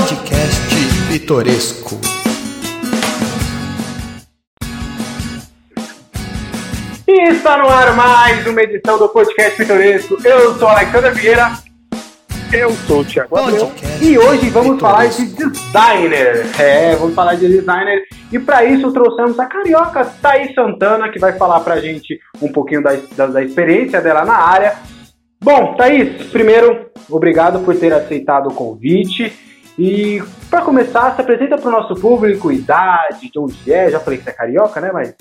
Podcast Pitoresco. E está no ar mais uma edição do Podcast Pitoresco. Eu sou Alexandre Vieira. Eu sou o Thiago Abreu. E hoje vamos falar de designer. É, vamos falar de designer. E para isso trouxemos a carioca Thaís Santana, que vai falar pra gente um pouquinho da, da, da experiência dela na área. Bom, Thaís, primeiro, obrigado por ter aceitado o convite. E para começar, se apresenta para o nosso público, idade, de onde é. Já falei que você é carioca, né? Mas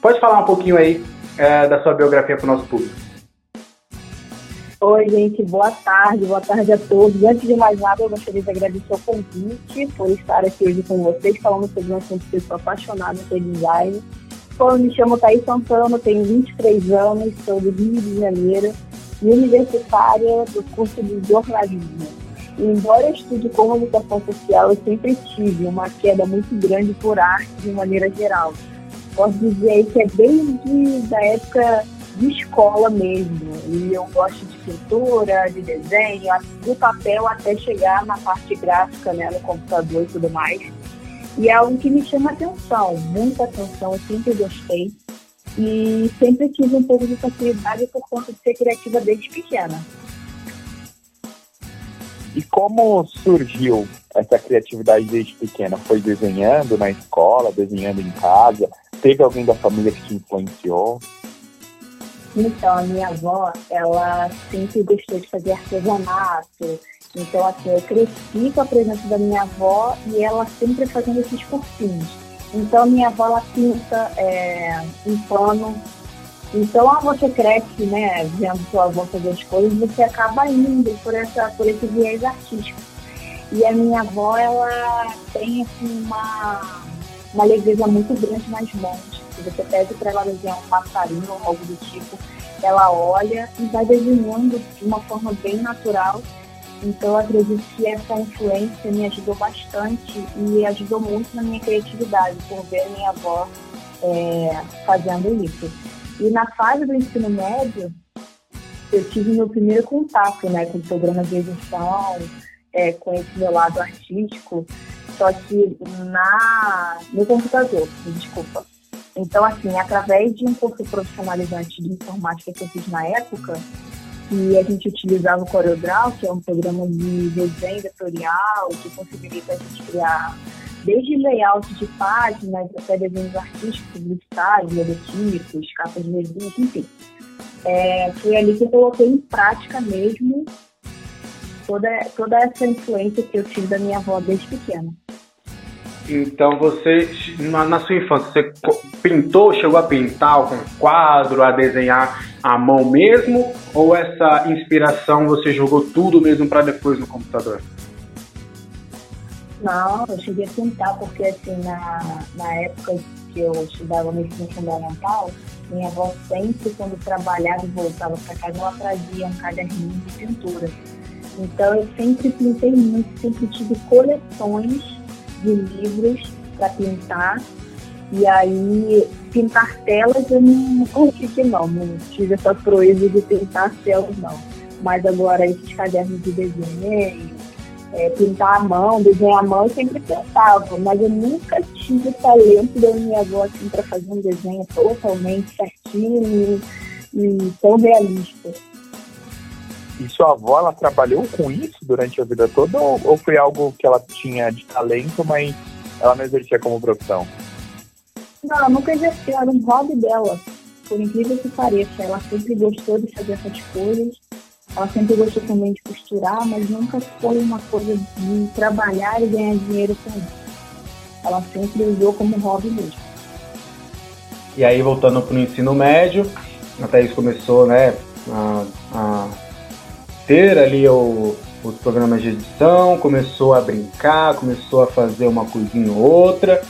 pode falar um pouquinho aí é, da sua biografia para o nosso público. Oi, gente, boa tarde, boa tarde a todos. Antes de mais nada, eu gostaria de agradecer o convite por estar aqui hoje com vocês, falando sobre um assunto que eu sou apaixonada por design. Bom, eu me chamo Thaís Santana, tenho 23 anos, sou do Rio de Janeiro e universitária do curso de jornalismo. Embora eu estude comunicação social, eu sempre tive uma queda muito grande por arte de maneira geral. Posso dizer que é desde a época de escola mesmo. E eu gosto de pintura, de desenho, do papel até chegar na parte gráfica, né, no computador e tudo mais. E é algo que me chama atenção, muita atenção, eu sempre gostei. E sempre tive um pouco de facilidade por conta de ser criativa desde pequena. E como surgiu essa criatividade desde pequena? Foi desenhando na escola, desenhando em casa? Teve alguém da família que te influenciou? Então, a minha avó, ela sempre gostou de fazer artesanato. Então, assim, eu cresci com a presença da minha avó e ela sempre fazendo esses cursinhos. Então, minha avó, ela pinta é, em pano. Então, ao você cresce, né, vendo sua avó fazer as coisas, você acaba indo por, essa, por esse viés artístico. E a minha avó, ela tem, assim, uma, uma leveza muito grande nas mãos se você pede para ela desenhar um passarinho ou algo do tipo, ela olha e vai desenhando de uma forma bem natural. Então, eu acredito que essa influência me ajudou bastante e ajudou muito na minha criatividade, por ver minha avó é, fazendo isso. E na fase do ensino médio, eu tive meu primeiro contato né, com programas de edição, é, com esse meu lado artístico, só que na, no computador, desculpa. Então, assim, através de um curso profissionalizante de informática que eu fiz na época, e a gente utilizava o CorelDRAW, que é um programa de desenho vetorial, que possibilita a gente criar desde layout de páginas até desenhos artísticos, publicitários, logotipos, capas de revista, enfim. É, foi ali que eu coloquei em prática mesmo toda, toda essa influência que eu tive da minha avó desde pequena. Então você, na, na, sua infância, você pintou, chegou a pintar com quadro, a desenhar à mão mesmo? Ou essa inspiração você jogou tudo mesmo para depois no computador? Não, eu cheguei a pintar porque assim, na, na época que eu estudava medicina fundamental, minha avó sempre, quando trabalhava e voltava para casa, ela trazia um caderninho de pintura. Então eu sempre pintei muito, sempre tive coleções de livros para pintar. E aí, pintar telas eu não consegui não, não tive essa proeza de pintar telas não. Mas agora esses cadernos de desenho, é, pintar a mão, desenhar a mão, eu sempre tentava, mas eu nunca tive o talento da minha avó assim, para fazer um desenho totalmente certinho e, e tão realista. E sua avó, ela trabalhou com isso durante a vida toda ou, ou foi algo que ela tinha de talento, mas ela não exercia como profissão? Não, ela nunca exerceu, era um hobby dela. Por incrível que pareça, ela sempre gostou de fazer essas coisas. Ela sempre gostou também de costurar, mas nunca foi uma coisa de trabalhar e ganhar dinheiro com isso. Ela sempre usou como hobby mesmo. E aí, voltando para o ensino médio, a Thaís começou né, a, a ter ali o, os programas de edição, começou a brincar, começou a fazer uma coisinha ou outra.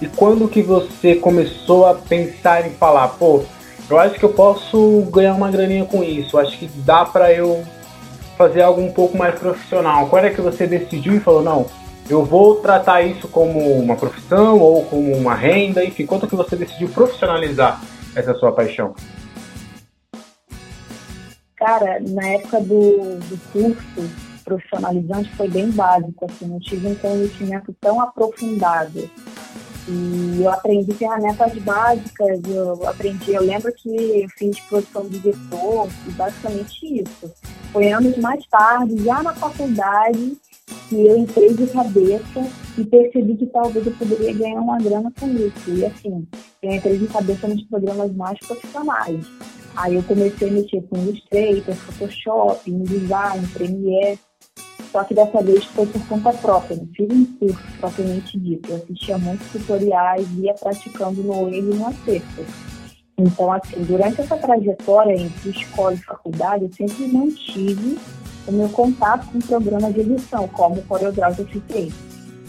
E quando que você começou a pensar em falar, pô, eu acho que eu posso ganhar uma graninha com isso, acho que dá para eu fazer algo um pouco mais profissional. Quando é que você decidiu e falou, não, eu vou tratar isso como uma profissão ou como uma renda, enfim, quanto que você decidiu profissionalizar essa sua paixão? Cara, na época do, do curso, profissionalizante foi bem básico, assim, não tive um conhecimento tão aprofundado. E eu aprendi ferramentas básicas, eu aprendi, eu lembro que eu fiz produção de vetor e basicamente isso. Foi anos mais tarde, já na faculdade, que eu entrei de cabeça e percebi que talvez eu poderia ganhar uma grana com isso. E assim, eu entrei de cabeça nos programas mais profissionais. Aí eu comecei a mexer com Illustrator, Photoshop, InDesign, Premiere. Só que dessa vez foi por conta própria, não fiz um curso propriamente dito. Eu assistia muitos tutoriais, ia praticando no erro e no acerto. Então, assim, durante essa trajetória entre escola e faculdade, eu sempre mantive o meu contato com programas de edição, como o CorelDRAW que eu.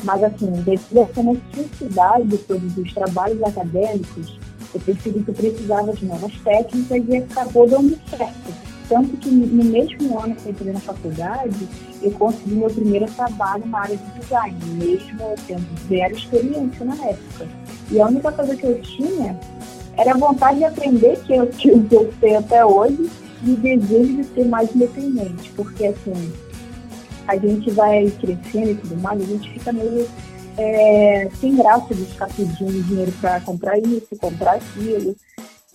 Mas, assim, devido a essa necessidade de todos os trabalhos acadêmicos, eu percebi que eu precisava de novas técnicas e acabou dando certo. Tanto que no mesmo ano que eu entrei na faculdade, eu consegui meu primeiro trabalho na área de design, mesmo tendo zero experiência na época. E a única coisa que eu tinha era a vontade de aprender, que eu, que eu tenho até hoje, e o desejo de ser mais independente, porque assim, a gente vai crescendo e tudo mais, a gente fica meio é, sem graça de ficar pedindo dinheiro para comprar isso, comprar aquilo.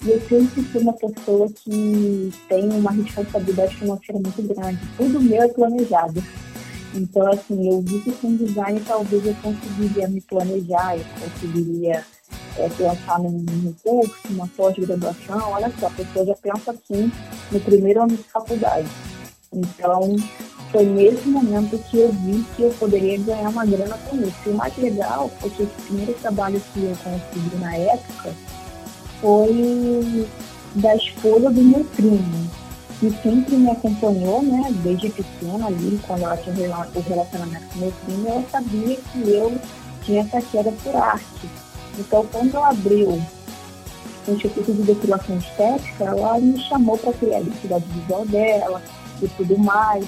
E eu sempre fui uma pessoa que tem uma responsabilidade financeira muito grande. Tudo meu é planejado. Então, assim, eu vi que com design talvez eu conseguiria me planejar, eu conseguiria é, pensar num, num curso, numa pós-graduação. Olha só, a pessoa já pensa assim no primeiro ano de faculdade. Então, foi nesse momento que eu vi que eu poderia ganhar uma grana com isso. E o mais legal foi que esse primeiro trabalho que eu consegui na época foi da esposa do meu primo, que sempre me acompanhou, né, desde pequena ali, quando ela tinha o relacionamento com meu primo, ela sabia que eu tinha essa queda por arte. Então, quando eu abriu o Instituto de Depilação Estética, ela me chamou para criar a identidade visual dela e tudo mais.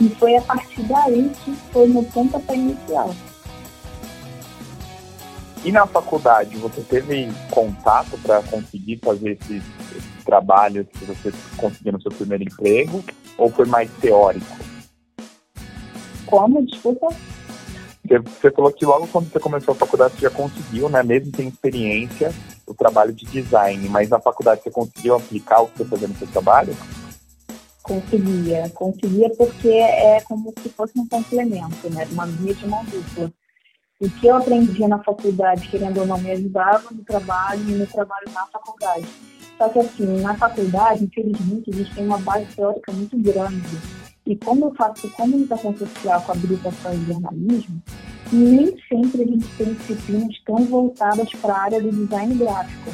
E foi a partir daí que foi meu pontapé inicial. E na faculdade, você teve contato para conseguir fazer esses, esses trabalhos que você conseguiu no seu primeiro emprego? Ou foi mais teórico? Como? Desculpa. Você falou que logo quando você começou a faculdade você já conseguiu, né, mesmo sem experiência, o trabalho de design, mas na faculdade você conseguiu aplicar o que você fazia no seu trabalho? Conseguia, conseguia porque é como se fosse um complemento, né? Uma via de mão dupla. O que eu aprendia na faculdade, querendo ou não, me ajudava no trabalho e no trabalho na faculdade. Só que assim, na faculdade, infelizmente, a gente tem uma base teórica muito grande. E como eu faço comunicação social com habilitação em jornalismo, nem sempre a gente tem disciplinas tão voltadas para a área do design gráfico.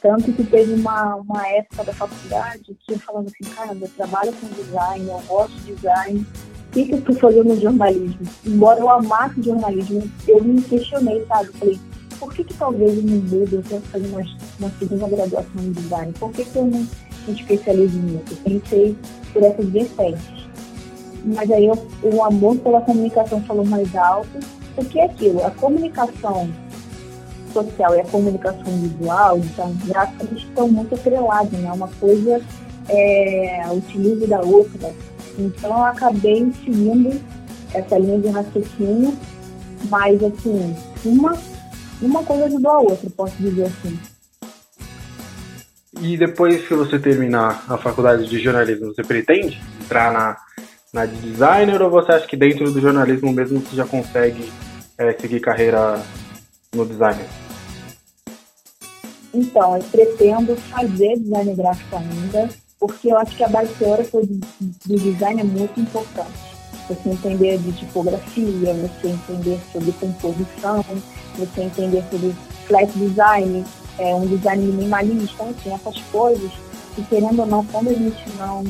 Tanto que teve uma, uma época da faculdade que eu falava assim, cara, eu trabalho com design, eu gosto de design, que, que eu estou fazendo no jornalismo? Embora eu amasse jornalismo, eu me questionei, sabe? Falei, por que, que talvez eu não mude, eu tento fazer uma, uma segunda graduação em design? Por que, que eu não me especializo nisso? Eu pensei por essas vertentes. Mas aí eu, o amor pela comunicação falou mais alto, porque é aquilo, a comunicação social e a comunicação visual, então, gráfica, eles estão muito atrelados, né? Uma coisa é, utiliza da outra. Então, eu acabei seguindo essa linha de raciocínio, mas, assim, uma, uma coisa ajudou a outra, posso dizer assim. E depois que você terminar a faculdade de jornalismo, você pretende entrar na, na de designer ou você acha que dentro do jornalismo mesmo você já consegue é, seguir carreira no designer? Então, eu pretendo fazer design gráfico ainda, porque eu acho que a base teórica do, do design é muito importante. Você entender de tipografia, você entender sobre composição, você entender sobre flat design, é, um design minimalista, enfim, essas coisas. E querendo ou não, quando a gente não,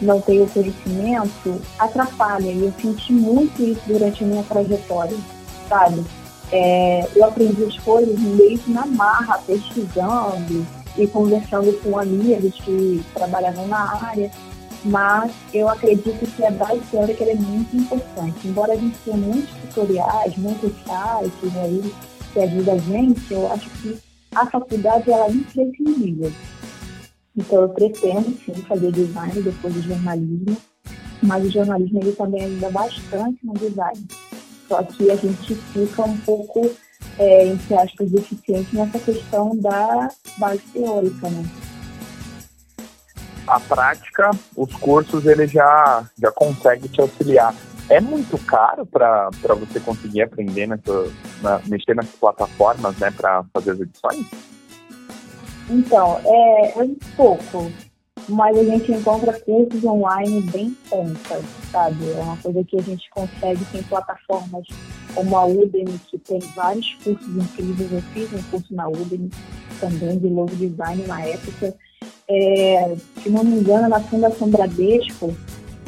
não tem o conhecimento, atrapalha. E eu senti muito isso durante a minha trajetória, sabe? É, eu aprendi as coisas meio que na marra, pesquisando e conversando com amigos que trabalhavam na área, mas eu acredito que a base teórica é muito importante. Embora a gente tenha muitos tutoriais, muitos sites aí que ajudam a gente, eu acho que a faculdade ela é imprescindível. Então eu pretendo sim fazer design depois do jornalismo mas o jornalismo ele também ajuda bastante no design. Só que a gente fica um pouco, é, entre aspas, deficiente nessa questão da base teórica, né? A prática, os cursos, ele já, já consegue te auxiliar. É muito caro para você conseguir aprender nessa, na, mexer nessas plataformas, né, para fazer as edições? Então, é, é um pouco, mas a gente encontra cursos online bem contas, sabe? É uma coisa que a gente consegue, tem plataformas como a Udemy, que tem vários cursos incríveis. Eu fiz um curso na Udemy também de logo design na época. É, se não me engano, na Fundação Bradesco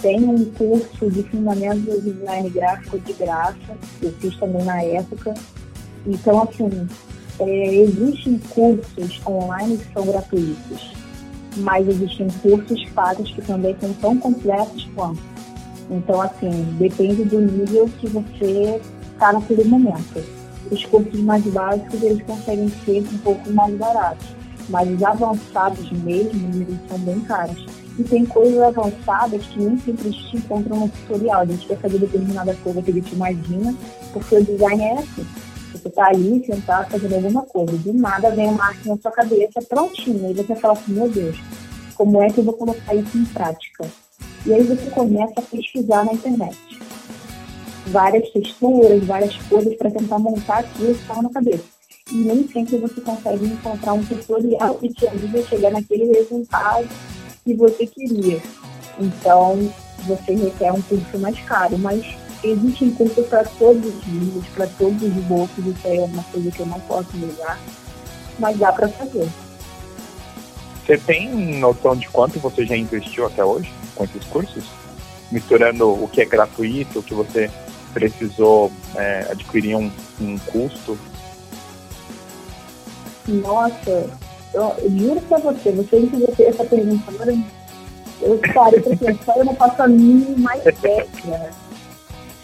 tem um curso de fundamentos do design gráfico de graça, eu fiz também na época. Então, assim, é, existem cursos online que são gratuitos, mas existem cursos pagos que também são tão completos quanto. Então, assim, depende do nível que você está naquele momento. Os cursos mais básicos, eles conseguem ser um pouco mais baratos, mas os avançados mesmo, eles são bem caros. E tem coisas avançadas que nem sempre a gente encontra no tutorial. A gente quer saber determinada coisa que a gente imagina, porque o design é assim você está ali sentado fazendo alguma coisa, do nada vem uma arte na sua cabeça prontinha, e você fala assim, meu Deus, como é que eu vou colocar isso em prática? E aí você começa a pesquisar na internet. Várias texturas, várias coisas para tentar montar aquilo que estava na cabeça. E nem sempre você consegue encontrar um tutorial que te ajude a chegar naquele resultado que você queria. Então, você requer um curso mais caro, mas Existem cursos para todos os níveis, para todos os bolsos, isso é uma coisa que eu não posso negar, mas dá para fazer. Você tem noção de quanto você já investiu até hoje com esses cursos? Misturando o que é gratuito, o que você precisou é, adquirir um, um custo? Nossa, eu, juro pra você, você me fez essa pergunta agora, eu parei pra pensar, eu não faço a mínima mais ideia.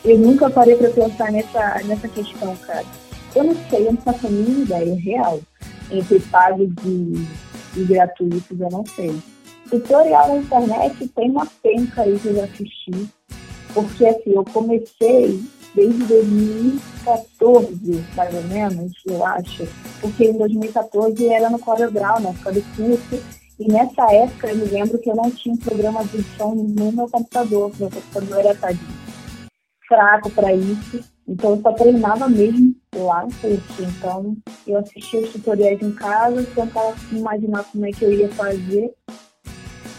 Eu nunca parei para pensar nessa, nessa questão, cara. Eu não sei, eu não faço a mínima ideia real. Entre pagos e, e gratuitos, eu não sei. Tutorial na internet tem uma penca aí que eu já assisti. Porque assim, eu comecei desde 2014, mais ou menos, eu acho. Porque em 2014 era no CorelDRAW, na época do curso. E nessa época eu me lembro que eu não tinha um programa de edição no meu computador, meu computador era tadinho fraco para isso. Então eu só treinava mesmo lá no curso. Então eu assistia os tutoriais em casa, tentava imaginar como é que eu ia fazer,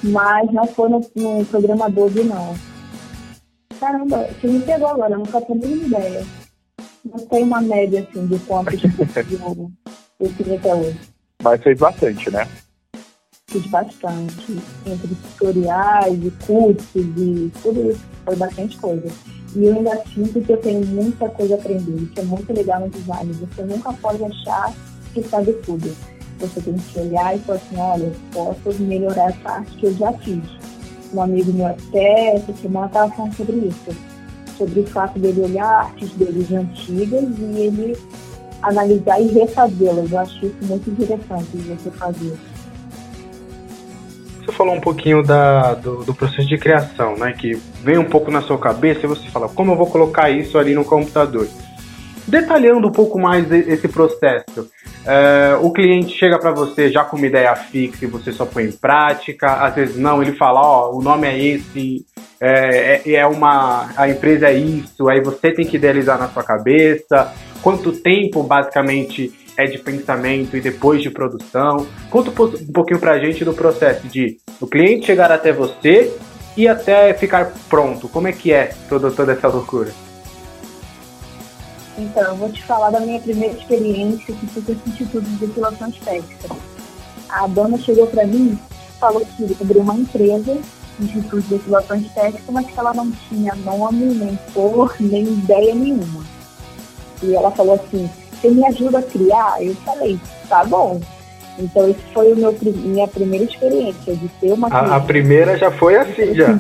mas não foi no, no programa Adobe não. Caramba, você me pegou agora, eu não faço nem ideia. Não tem uma média assim de quantos eu, eu fiz até hoje. Mas fez bastante, né? Fiz bastante. Entre tutoriais e cursos e tudo isso. Foi bastante coisa. E eu ainda sinto que eu tenho muita coisa a aprender. Isso é muito legal no design. Você nunca pode achar que sabe tudo. Você tem que olhar e falar assim, olha, posso melhorar essa arte que eu já fiz. Um amigo meu até essa semana falando sobre isso. Sobre o fato dele olhar artes deles antigas e ele analisar e refazê-las. Eu acho isso muito interessante você fazer. Você falou um pouquinho da, do, do, processo de criação, né? Que vem um pouco na sua cabeça e você fala, como eu vou colocar isso ali no computador? Detalhando um pouco mais esse processo, é, o cliente chega para você já com uma ideia fixa e você só põe em prática, às vezes não, ele fala, ó, oh, o nome é esse, é, é, é uma, a empresa é isso, aí você tem que idealizar na sua cabeça, quanto tempo basicamente é de pensamento e depois de produção. Conta um pouquinho pra gente do processo de o cliente chegar até você e até ficar pronto. Como é que é toda, toda essa loucura? Então, eu vou te falar da minha primeira experiência que foi com esse Instituto de Depilação Estética. A dona chegou para mim falou que abriu uma empresa, Instituto de Depilação Estética, mas que ela não tinha nome, nem cor, nem ideia nenhuma. E ela falou assim, você me ajuda a criar? Eu falei, tá bom. Então, isso foi o meu, minha primeira experiência de ter uma a, a primeira já foi assim, já.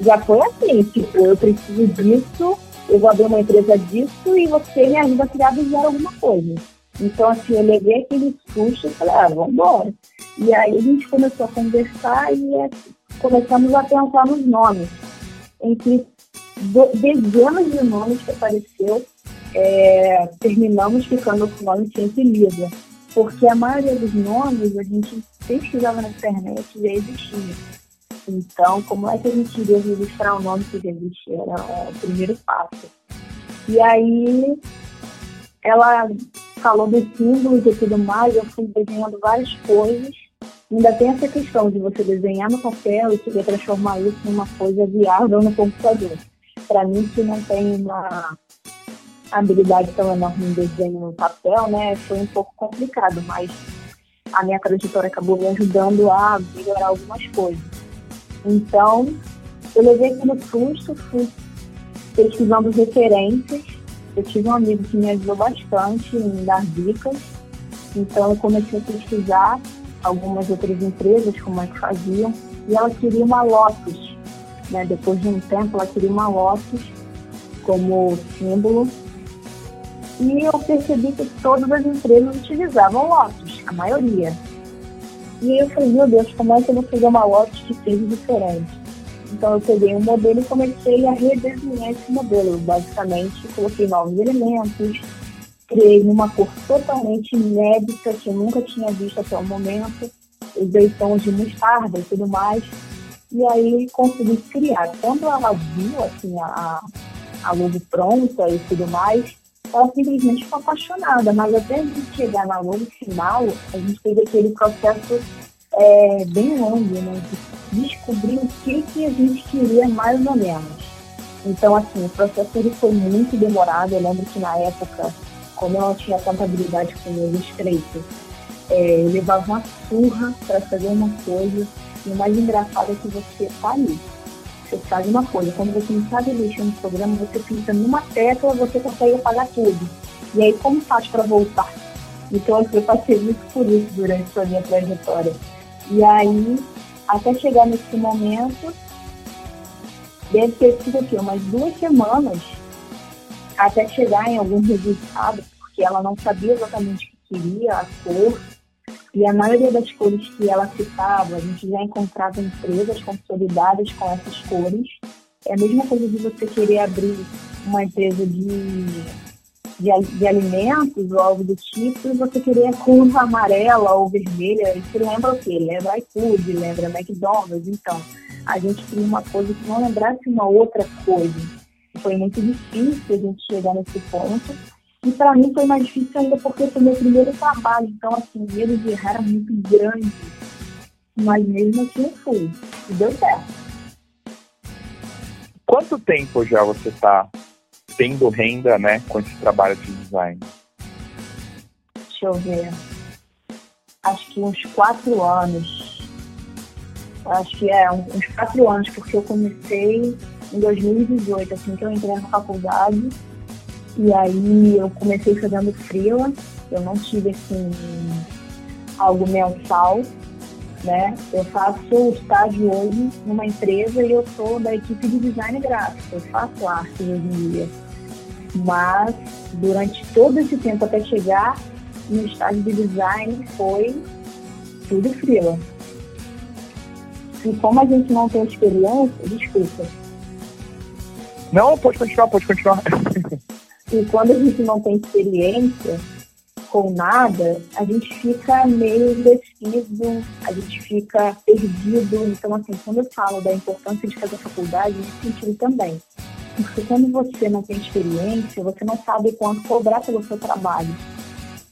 já foi assim, tipo, eu preciso disso, eu vou abrir uma empresa disso e você me ajuda a criar do zero alguma coisa. Então, assim, eu levei aquele susto e falei, ah, vamos embora. E aí a gente começou a conversar e é, começamos a pensar nos nomes. Entre dezenas de nomes que apareceu, é, terminamos ficando com o nome sempre Lisa. Porque a maioria dos nomes a gente pesquisava na internet e já existia. Então, como é que a gente iria registrar o nome que existia? Era o primeiro passo. E aí, ela falou dos símbolos e tudo mais, eu fui desenhando várias coisas. Ainda tem essa questão de você desenhar no papel e querer transformar isso numa coisa viável no computador. Para mim, que não tem uma habilidade tão enorme em desenho no papel, né, foi um pouco complicado, mas a minha trajetória acabou me ajudando a melhorar algumas coisas. Então, eu levei aquilo susto, fui pesquisando referências. Eu tive um amigo que me ajudou bastante em dar dicas. Então, eu comecei a pesquisar algumas outras empresas, como é que faziam. E ela queria uma Lotus. Né? Depois de um tempo, ela queria uma Lotus como símbolo. E eu percebi que todas as empresas utilizavam Lotus, a maioria. E aí eu falei, meu Deus, como é que eu vou fazer uma Lotus que seja diferente? Então eu peguei um modelo e comecei a redesenhar esse modelo. Basicamente, coloquei novos elementos, criei numa cor totalmente inédita que eu nunca tinha visto até o momento, usei tons de mostarda e tudo mais. E aí consegui criar. Quando ela viu assim, a, a logo pronta e tudo mais, ela simplesmente apaixonada. Mas até a gente chegar na logo final, a gente teve aquele processo é, bem longo, né? De descobrir o que, que a gente queria mais ou menos. Então, assim, o processo ele foi muito demorado. Eu lembro que na época, como eu não tinha tanta habilidade com o escrito, é, eu levava uma surra para fazer uma coisa. E o mais engraçado é que você tá ali. Você faz uma coisa. Quando você não sabe mexer no programa, você clica numa tecla, você consegue apagar tudo. E aí, como faz para voltar? Então, eu passei muito por isso durante a minha trajetória. E aí, até chegar nesse momento, deve ter sido aqui umas duas semanas até chegar em algum resultado, porque ela não sabia exatamente o que queria, a cor, e a maioria das cores que ela citava, a gente já encontrava empresas consolidadas com essas cores. É a mesma coisa de você querer abrir uma empresa de de, de alimentos ou algo do tipo, e você queria curva amarela ou vermelha, isso lembra o quê? Lembra iFood, lembra McDonald's, então a gente queria uma coisa que não lembrasse uma outra coisa. Foi muito difícil a gente chegar nesse ponto. E para mim foi mais difícil ainda porque foi meu primeiro trabalho. Então, assim, o medo de errar era muito grande. Mas mesmo assim eu fui. E deu certo. Quanto tempo já você está tendo renda né, com esse trabalho de design? Deixa eu ver. Acho que uns quatro anos. Acho que é, uns quatro anos, porque eu comecei em 2018, assim que eu entrei na faculdade. E aí eu comecei fazendo freelance. Eu não tive assim algo mensal, né? Eu faço estágio hoje numa empresa e eu sou da equipe de design gráfico. Eu faço arte hoje em dia. Mas durante todo esse tempo até chegar no estágio de design foi tudo frio. E como a gente não tem experiência, desculpa. Não, pode continuar, pode continuar. e quando a gente não tem experiência com nada, a gente fica meio indeciso, a gente fica perdido. Então, assim, quando eu falo da importância de fazer faculdade, nesse sentido também. Porque quando você não tem experiência, você não sabe quanto cobrar pelo seu trabalho.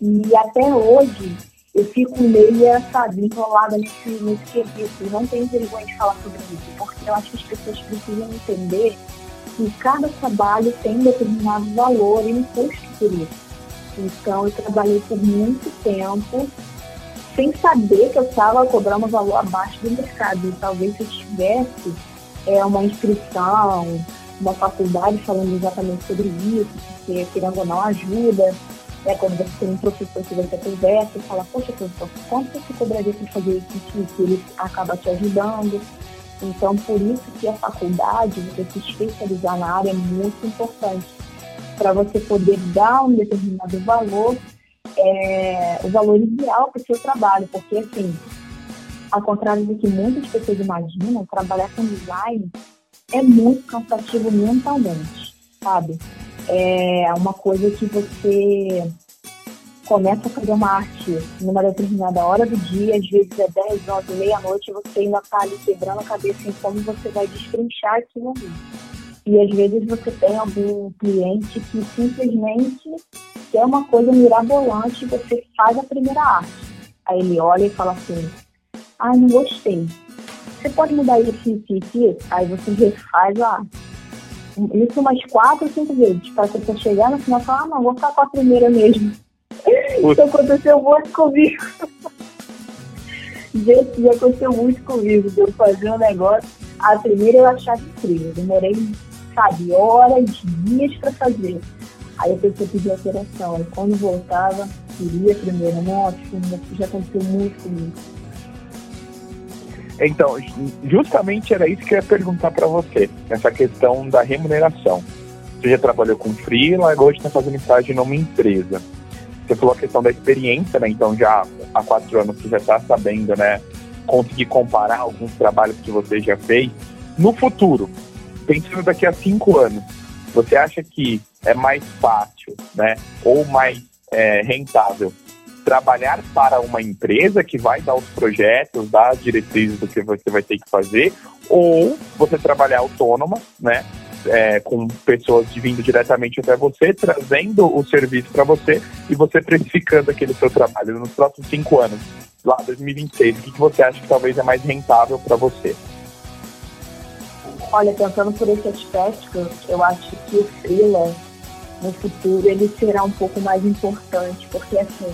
E até hoje, eu fico meia, sabe, enrolada nesse, nesse quesito. Não tenho vergonha de falar sobre isso, porque eu acho que as pessoas precisam entender que cada trabalho tem determinado valor e um custo por isso. Então, eu trabalhei por muito tempo sem saber que eu estava cobrando um valor abaixo do mercado. E talvez se eu tivesse é, uma inscrição, uma faculdade falando exatamente sobre isso, porque querendo ou não ajuda. É quando você tem um professor que você conversa e fala, poxa, professor, quanto você cobraria para fazer isso? Que ele acaba te ajudando. Então, por isso que a faculdade, você se especializar na área é muito importante para você poder dar um determinado valor, é, o valor ideal para o seu trabalho, porque assim, Ao contrário do que muitas pessoas imaginam, trabalhar com design é muito cansativo mentalmente, sabe? É uma coisa que você começa a fazer uma arte numa determinada hora do dia, às vezes é 10, 11, meia-noite, você ainda está ali quebrando a cabeça em como você vai destrinchar aquilo ali. E às vezes você tem algum cliente que simplesmente quer uma coisa mirabolante você faz a primeira arte. Aí ele olha e fala assim, ah, não gostei. Você pode mudar isso, isso, isso, Aí você refaz a arte. Isso umas quatro, cinco vezes, para você chegar no final e falar, ah, não, vou ficar com a primeira mesmo. Isso aconteceu muito comigo. Gente, já aconteceu muito comigo de eu fazer um negócio. A primeira eu achava incrível. Demorei, sabe, horas, dias para fazer. Aí a pessoa pediu alteração. Aí quando voltava, queria primeiro. Nossa, isso já aconteceu muito comigo. Então, justamente era isso que eu ia perguntar para você, essa questão da remuneração. Você já trabalhou com freela, agora está fazendo estágio numa empresa. Você falou a questão da experiência, né? Então já há quatro anos você já está sabendo, né? Conseguir comparar alguns trabalhos que você já fez. No futuro, pensando daqui a cinco anos, você acha que é mais fácil, né? Ou mais é, rentável trabalhar para uma empresa que vai dar os projetos, dar as diretrizes do que você vai ter que fazer, ou você trabalhar autônoma, né? É, com pessoas vindo diretamente até você, trazendo o serviço para você e você precificando aquele seu trabalho nos próximos cinco anos, lá 2026. O que, que você acha que talvez é mais rentável para você? Olha, pensando por esse aspecto, eu acho que o freela no futuro ele será um pouco mais importante, porque assim,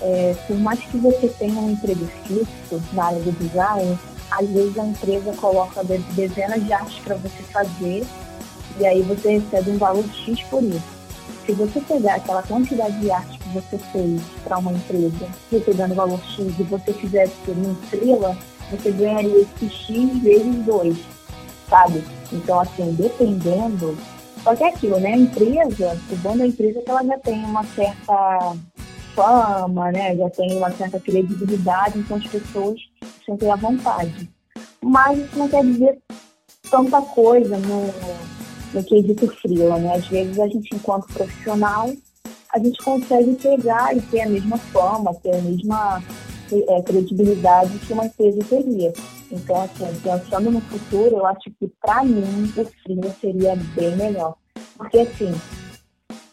é, por mais que você tenha um emprego fixo na área do design, às vezes a empresa coloca dezenas de artes para você fazer e aí você recebe um valor X por isso. Se você pegar aquela quantidade de arte que você fez para uma empresa, recebendo valor X, e você fizesse por uma estrela, você ganharia esse X vezes 2, sabe? Então, assim, dependendo. Só que é aquilo, né? A empresa, o bom da empresa é que ela já tem uma certa fama, né? Já tem uma certa credibilidade, então as pessoas sentem à vontade. Mas isso não quer dizer tanta coisa no, no quesito frio, né? Às vezes a gente, enquanto profissional, a gente consegue pegar e ter a mesma fama, ter a mesma é, credibilidade que uma empresa teria. Então, assim, pensando no futuro, eu acho que para mim o frio seria bem melhor. Porque, assim,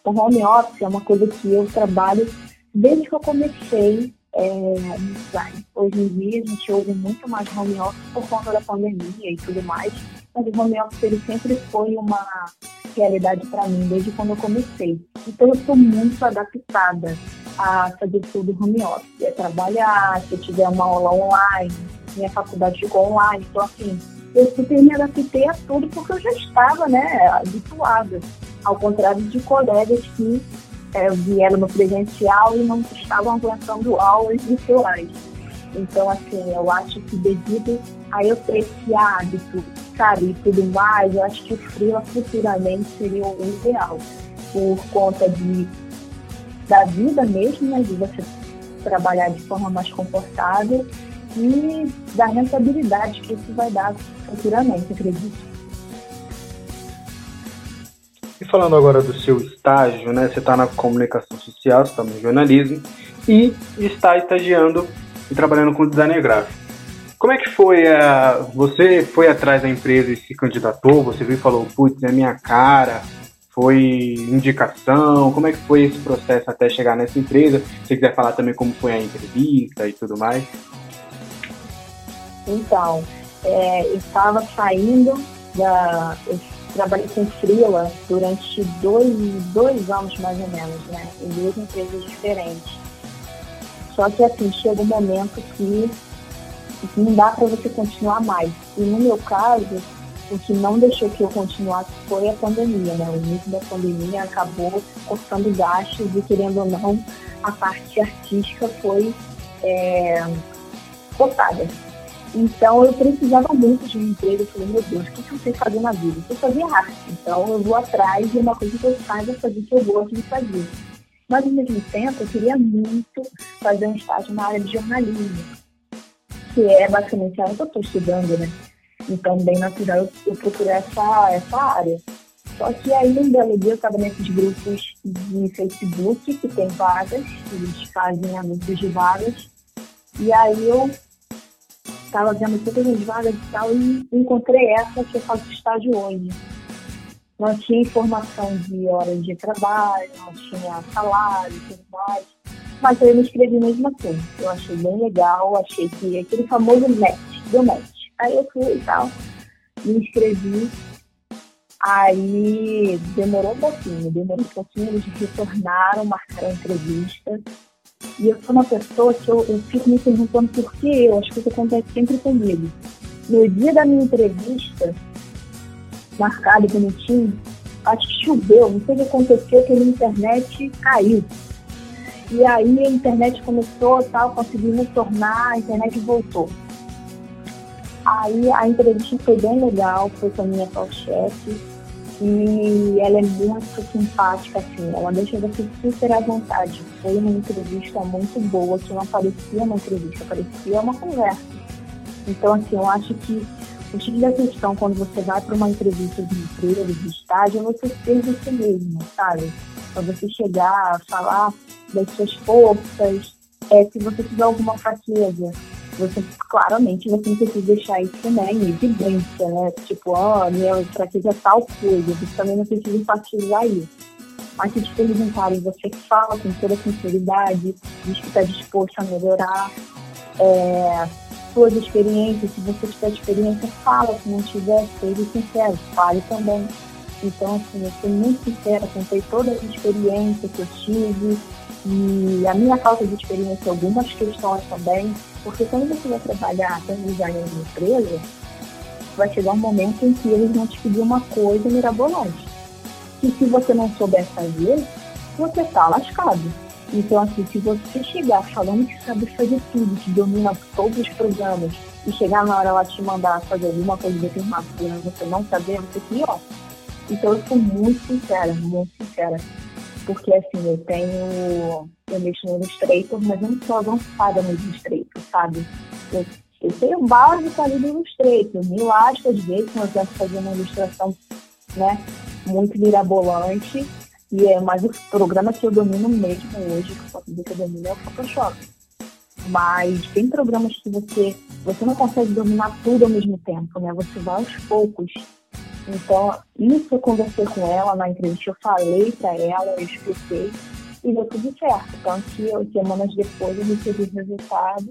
o home office é uma coisa que eu trabalho desde que eu comecei é, Hoje em dia a gente ouve muito mais home office por conta da pandemia e tudo mais o home office ele sempre foi uma realidade para mim desde quando eu comecei. Então eu estou muito adaptada a fazer tudo home office, é trabalhar, se eu tiver uma aula online, minha faculdade ficou online, então assim, eu super me adaptei a tudo porque eu já estava, né, habituada, ao contrário de colegas que é, vieram no presencial e não estavam aguentando aulas virtuais. Então, assim, eu acho que devido a eu ter esse hábito sabe, e tudo mais, eu acho que o freela futuramente seria o ideal, por conta de, da vida mesmo, né, de você trabalhar de forma mais confortável e da rentabilidade que isso vai dar futuramente, acredito. E falando agora do seu estágio, né? Você está na comunicação social, está no jornalismo e está estagiando e trabalhando com design gráfico. Como é que foi? A... Você foi atrás da empresa e se candidatou? Você viu e falou, putz, é minha cara? Foi indicação? Como é que foi esse processo até chegar nessa empresa? Se você quiser falar também como foi a entrevista e tudo mais. Então, é, eu estava saindo da. Eu trabalhei com Freela durante dois, dois anos mais ou menos, né? Em duas empresas diferentes. Só que assim, chega um momento que não dá para você continuar mais. E no meu caso, o que não deixou que eu continuasse foi a pandemia, né? O início da pandemia acabou cortando gastos e, querendo ou não, a parte artística foi é, cortada. Então eu precisava muito de um emprego. Eu falei, meu Deus, o que eu sei fazer na vida? Eu fazia arte. Então eu vou atrás de uma coisa que eu saiba fazer que eu gosto de fazer. Mas ao mesmo tempo eu queria muito fazer um estágio na área de jornalismo que é basicamente a área que eu estou estudando, né? Então, bem natural eu, procurei essa, essa área. Só que aí, um belo dia, eu estava nesses grupos de Facebook que tem vagas, eles fazem anúncios de vagas. E aí eu estava vendo todas as vagas e tal, e encontrei essa que eu faço estágio hoje. Não tinha informação de horas de trabalho, não tinha salário tudo mais. Mas eu me inscrevi mesmo assim. Eu achei bem legal, achei que aquele famoso match, deu match. Aí eu fui e tal, me inscrevi. Aí demorou um pouquinho, demorou um pouquinho, eles retornaram, marcaram a entrevista. E eu sou uma pessoa que eu, eu fico me perguntando por que eu, acho que isso acontece sempre comigo. No dia da minha entrevista, marcado bonitinho, acho que choveu, não sei o que aconteceu, que a internet caiu. E aí a internet começou tal, consegui retornar, a internet voltou. Aí a entrevista foi bem legal, foi com a minha chefe e ela é muito simpática, assim, ela deixa você super à vontade. Foi uma entrevista muito boa, que não parecia uma entrevista, parecia uma conversa. Então, assim, eu acho que o tipo da questão quando você vai para uma entrevista de emprego, de estágio, você ser você mesmo, sabe? Para você chegar, falar das suas forças, é, se você tiver alguma fraqueza, você claramente você precisa deixar isso né, em evidência, né? Tipo, ó, oh, minha fraqueza é tal coisa, você também não precisa enfatizar isso. Mas se te perguntarem, você fala com toda sinceridade, diz que está disposto a melhorar, é, suas experiências, se você tiver experiência, fala, se não tiver, seja sincero, fale também. Então, assim, eu sou muito sincera, contei todas as experiências que eu tive, e a minha falta de experiência em algumas questões também, porque quando você vai trabalhar como designer de empresa, vai chegar um momento em que eles vão te pedir uma coisa mirabolante. E se você não souber fazer, você está lascado. Então, assim, se você chegar falando que sabe fazer tudo, que domina todos os programas, e chegar na hora lá te mandar fazer alguma coisa determinada, você não saber, você pior. Então, eu sou muito sincera, muito sincera porque assim, eu tenho. Eu mexo no Illustrator, mas eu não sou avançada no Illustrator, sabe? Eu, eu tenho básico ali do Illustrator. Me lasco às vezes quando eu quero fazer uma ilustração, né? Muito mirabolante. E é, mas o programa que eu domino mesmo hoje, que eu posso dizer que eu domino, é o Photoshop. Mas tem programas que você, você não consegue dominar tudo ao mesmo tempo, né? Você vai aos poucos. Então, isso eu conversei com ela na entrevista, eu falei para ela, eu expliquei e deu tudo certo. Então, que semanas depois eu recebi o resultado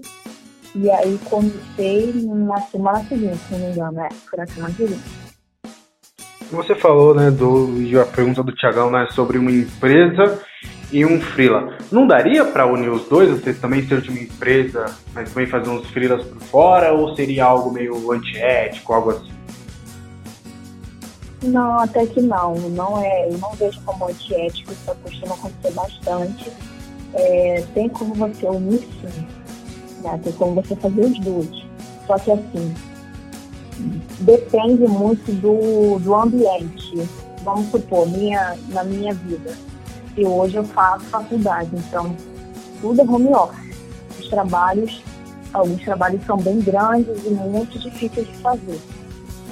e aí comecei na semana seguinte, se não me engano, é, foi na semana seguinte. Você falou, né, do, a pergunta do Tiagão, né, sobre uma empresa e um freela. Não daria para unir os dois, vocês também ser de uma empresa, mas também fazer uns freelas por fora, ou seria algo meio antiético, algo assim? Não, até que não. não é, eu não vejo como antiético, isso costuma acontecer bastante. É, tem como você unir sim. Né? Tem como você fazer os dois. Só que assim, depende muito do, do ambiente. Vamos supor, minha, na minha vida. E hoje eu faço faculdade, então tudo é home office. Os trabalhos, alguns trabalhos são bem grandes e muito difíceis de fazer.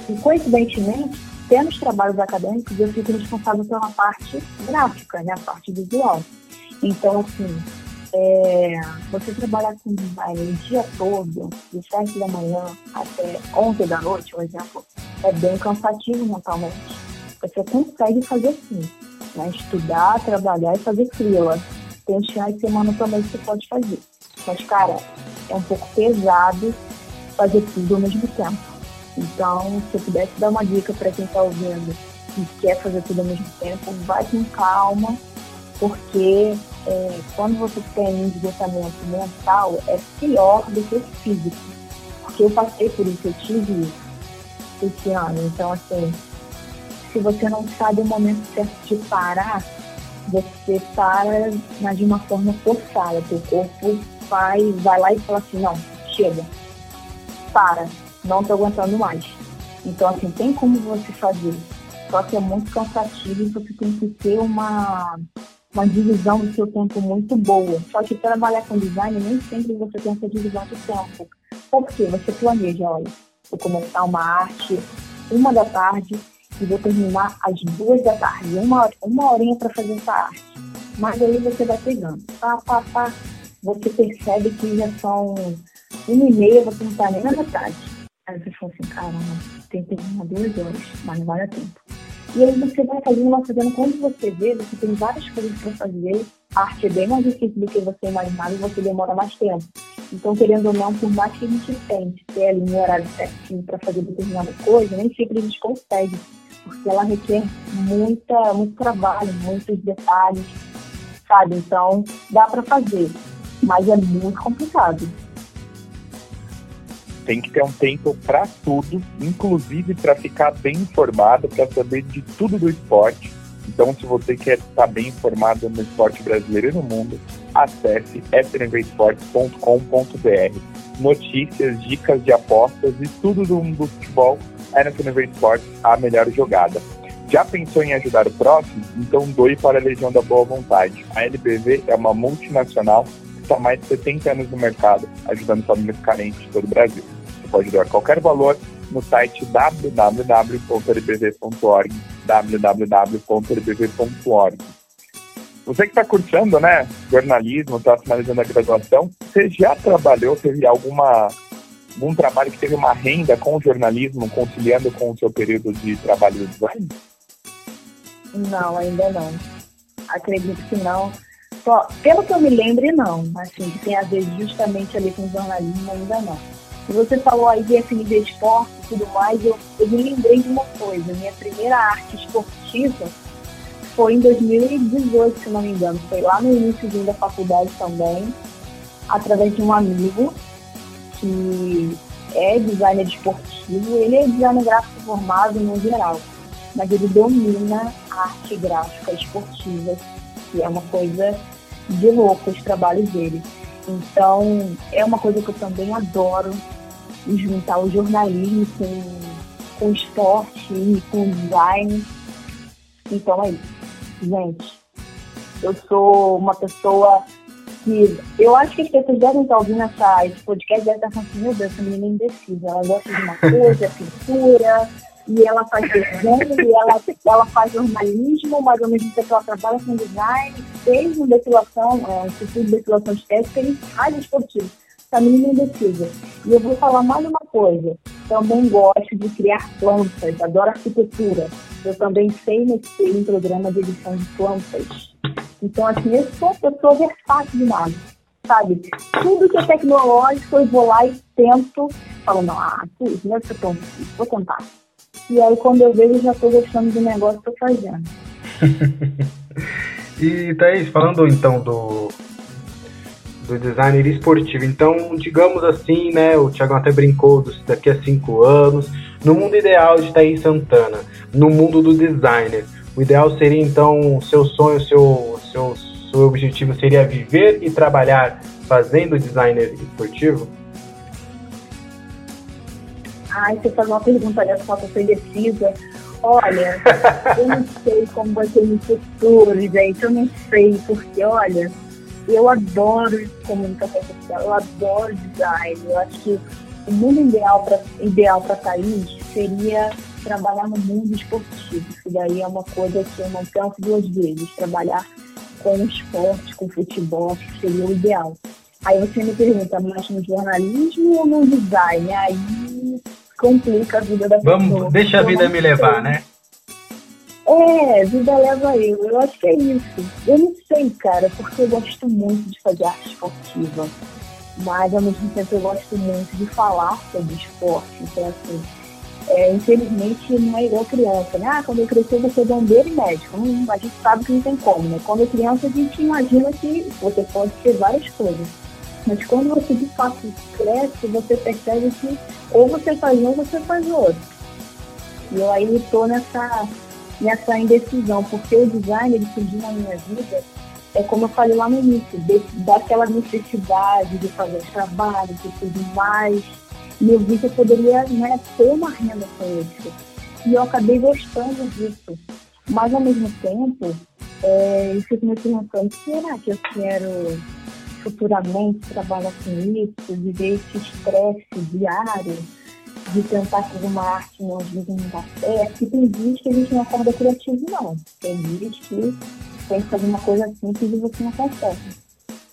E coincidentemente, tendo trabalhos acadêmicos, eu fico responsável pela parte gráfica, né, a parte visual. Então, assim, é, você trabalhar com design o dia todo, de 7 da manhã até 11 da noite, por exemplo, é bem cansativo mentalmente. Você consegue fazer sim, né? estudar, trabalhar e fazer freela. Tem os finais de semana também que você pode fazer. Mas, cara, é um pouco pesado fazer tudo ao mesmo tempo. Então, se eu pudesse dar uma dica para quem está ouvindo e quer fazer tudo ao mesmo tempo, vai com calma, porque é, quando você tem um esgotamento mental, é pior do que físico. Porque eu passei por isso, eu tive isso esse ano. Então, assim, se você não sabe o momento certo de parar, você para mas de uma forma forçada. Teu corpo vai, vai lá e fala assim, não, chega, para não estou aguentando mais. Então, assim, tem como você fazer. Só que é muito cansativo e você tem que ter uma, uma divisão do seu tempo muito boa. Só que trabalhar com design, nem sempre você tem essa divisão de tempo. Porque você planeja, olha, vou começar uma arte uma da tarde e vou terminar às duas da tarde. Uma, uma horinha para fazer essa arte. Mas aí você vai pegando. Pá, pá, pá. Você percebe que já são uma e meia, você não está nem na metade. Aí você fala assim, caramba, tem que terminar duas horas, mas não vai dar tempo. E aí você vai fazendo, vai fazendo, quando você vê, você tem várias coisas para fazer, a arte é bem mais difícil do que você imaginava e você demora mais tempo. Então, querendo ou não, por mais que a gente tente ter ali um horário certinho para fazer determinada coisa, nem sempre a gente consegue, porque ela requer muita, muito trabalho, muitos detalhes, sabe? Então, dá para fazer, mas é muito complicado tem que ter um tempo para tudo, inclusive para ficar bem informado, para saber de tudo do esporte. Então, se você quer estar bem informado no esporte brasileiro e no mundo, acesse snvesports.com.br. Notícias, dicas de apostas e tudo do mundo do futebol é no FNV Esportes a melhor jogada. Já pensou em ajudar o próximo? Então doe para a Legião da Boa Vontade. A LBV é uma multinacional está mais de 70 anos no mercado, ajudando famílias carentes de todo o Brasil pode doar qualquer valor no site www.lbv.org www.lbv.org Você que está cursando, né, jornalismo, está finalizando a graduação, você já trabalhou, teve alguma algum trabalho que teve uma renda com o jornalismo, conciliando com o seu período de trabalho de design? Não, ainda não. Acredito que não. Só, pelo que eu me lembre, não. Assim, que tem a ver justamente ali com jornalismo, ainda não. Você falou aí de FNV Esporte e tudo mais, eu, eu me lembrei de uma coisa. Minha primeira arte esportiva foi em 2018, se não me engano. Foi lá no início da faculdade também, através de um amigo que é designer esportivo. Ele é designer gráfico formado no geral, mas ele domina a arte gráfica esportiva, que é uma coisa de louco os trabalhos dele. Então, é uma coisa que eu também adoro, juntar o jornalismo com, com esporte e com design. Então é isso. Gente, eu sou uma pessoa que eu acho que as pessoas devem estar ouvindo essa, esse podcast, devem estar falando, meu Deus, essa menina é indecisa. Ela gosta de uma coisa, pintura, e ela faz desenho, e ela, ela faz jornalismo, mas ao mesmo tempo ela trabalha com design, fez uma depilação, é, um instituto de depilação estética e rádio esportivo. Essa menina é indecisa. E eu vou falar mais uma coisa. Também gosto de criar plantas, adoro arquitetura. Eu também sei mexer em programa de edição de plantas. Então, assim, eu sou uma pessoa versátil demais sabe? Tudo que é tecnológico, eu vou lá e tento. Falo, não, ah, isso não é tão difícil, vou tentar. E aí, quando eu vejo, já estou gostando do negócio que estou fazendo. e, Thaís, falando então do, do designer esportivo. Então, digamos assim, né, o Thiago até brincou dos, daqui a cinco anos, no mundo ideal de Thaís Santana, no mundo do designer, o ideal seria então, seu sonho, seu, seu, seu objetivo seria viver e trabalhar fazendo designer esportivo? Ai, você faz uma pergunta dessa, só sou indecisa. Olha, eu não sei como vai ser no futuro, gente. Eu não sei, porque, olha, eu adoro comunicação social, eu adoro design. Eu acho que o mundo ideal para ideal para Thaís seria trabalhar no mundo esportivo. Isso daí é uma coisa que eu não penso duas vezes. Trabalhar com esporte, com futebol, seria o ideal. Aí você me pergunta, mais no jornalismo ou no design? Aí complica a vida da Vamos, pessoa. Deixa a vida me levar, né? É, vida leva eu. Eu acho que é isso. Eu não sei, cara, porque eu gosto muito de fazer arte esportiva. Mas ao mesmo tempo eu gosto muito de falar sobre esporte. Então, assim, é, infelizmente não é igual criança, né? Ah, quando eu crescer eu vou ser bombeiro e médico. Hum, a gente sabe que não tem como, né? Quando é criança a gente imagina que você pode ser várias coisas. Mas quando você de fato cresce, você percebe que ou você faz um ou você faz outro. E eu aí estou nessa, nessa indecisão, porque o design ele surgiu na minha vida, é como eu falei lá no início, de, daquela necessidade de fazer trabalho, de tudo mais. E eu vi que eu poderia né, ter uma renda com isso. E eu acabei gostando disso. Mas ao mesmo tempo, é, eu fico me perguntando, será que eu quero futuramente trabalhar com isso, viver esse estresse diário de tentar fazer uma arte não às vezes não dá certo. E tem dias que a gente não acorda criativo, não. Tem dias que tem que fazer uma coisa simples e você não consegue.